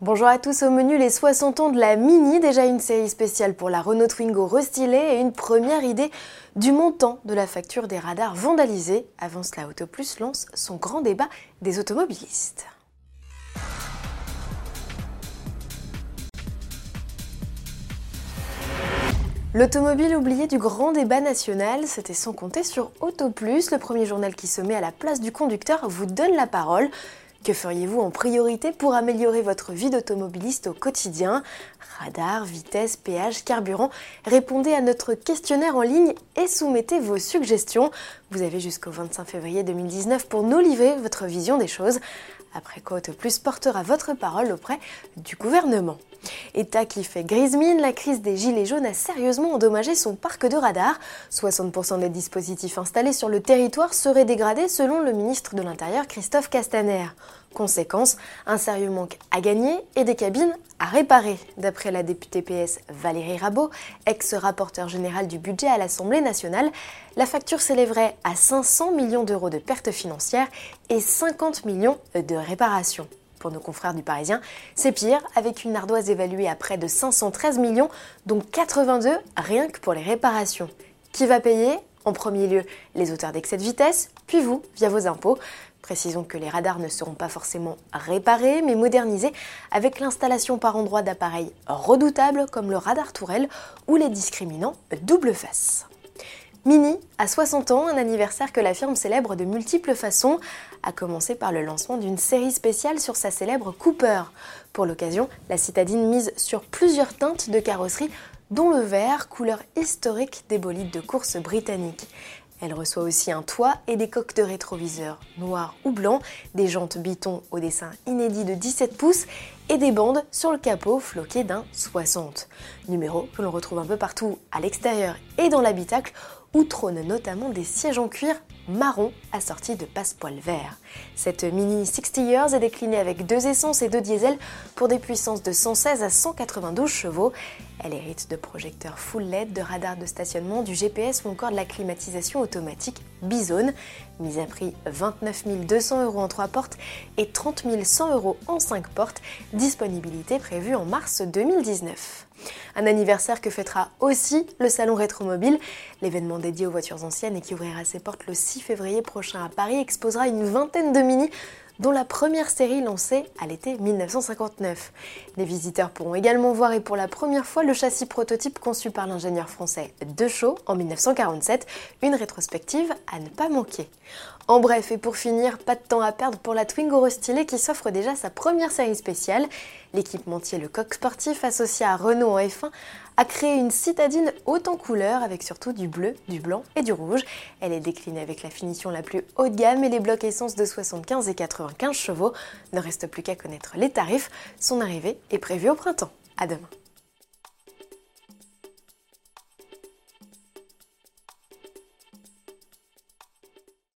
Bonjour à tous, au menu les 60 ans de la Mini, déjà une série spéciale pour la Renault Twingo restylée et une première idée du montant de la facture des radars vandalisés. Avant cela, Autoplus lance son grand débat des automobilistes. L'automobile oubliée du grand débat national, c'était sans compter sur Autoplus, le premier journal qui se met à la place du conducteur vous donne la parole. Que feriez-vous en priorité pour améliorer votre vie d'automobiliste au quotidien Radar, vitesse, péage, carburant Répondez à notre questionnaire en ligne et soumettez vos suggestions. Vous avez jusqu'au 25 février 2019 pour nous livrer votre vision des choses. Après quoi Autoplus portera votre parole auprès du gouvernement. État qui fait grise mine, la crise des gilets jaunes a sérieusement endommagé son parc de radars. 60% des dispositifs installés sur le territoire seraient dégradés selon le ministre de l'Intérieur Christophe Castaner. Conséquence, un sérieux manque à gagner et des cabines à réparer. D'après la députée PS Valérie Rabault, ex-rapporteur général du budget à l'Assemblée nationale, la facture s'élèverait à 500 millions d'euros de pertes financières et 50 millions de réparations. Pour nos confrères du Parisien, c'est pire, avec une ardoise évaluée à près de 513 millions, dont 82 rien que pour les réparations. Qui va payer? En premier lieu, les auteurs d'excès de vitesse, puis vous, via vos impôts. Précisons que les radars ne seront pas forcément réparés, mais modernisés avec l'installation par endroits d'appareils redoutables comme le radar tourelle ou les discriminants double face. Mini a 60 ans, un anniversaire que la firme célèbre de multiples façons, à commencer par le lancement d'une série spéciale sur sa célèbre Cooper. Pour l'occasion, la citadine mise sur plusieurs teintes de carrosserie, dont le vert, couleur historique des bolides de course britanniques. Elle reçoit aussi un toit et des coques de rétroviseurs noirs ou blancs, des jantes biton au dessin inédit de 17 pouces et des bandes sur le capot floquées d'un 60. Numéro que l'on retrouve un peu partout à l'extérieur et dans l'habitacle où trônent notamment des sièges en cuir marron assortis de passepoils verts. Cette Mini 60 Years est déclinée avec deux essences et deux diesels pour des puissances de 116 à 192 chevaux. Elle hérite de projecteurs full LED, de radars de stationnement, du GPS ou encore de la climatisation automatique Bizone. Mise à prix 29 200 euros en 3 portes et 30 100 euros en 5 portes. Disponibilité prévue en mars 2019. Un anniversaire que fêtera aussi le Salon Rétromobile. L'événement dédié aux voitures anciennes et qui ouvrira ses portes le 6 février prochain à Paris exposera une vingtaine de mini dont la première série lancée à l'été 1959. Les visiteurs pourront également voir et pour la première fois le châssis prototype conçu par l'ingénieur français Deschaux en 1947, une rétrospective à ne pas manquer. En bref, et pour finir, pas de temps à perdre pour la Twingo restylée qui s'offre déjà sa première série spéciale. L'équipementier Le Coq Sportif associé à Renault en F1 a créé une citadine haute en couleurs avec surtout du bleu, du blanc et du rouge. Elle est déclinée avec la finition la plus haut de gamme et les blocs essence de 75 et 95 chevaux. Ne reste plus qu'à connaître les tarifs. Son arrivée est prévue au printemps. À demain.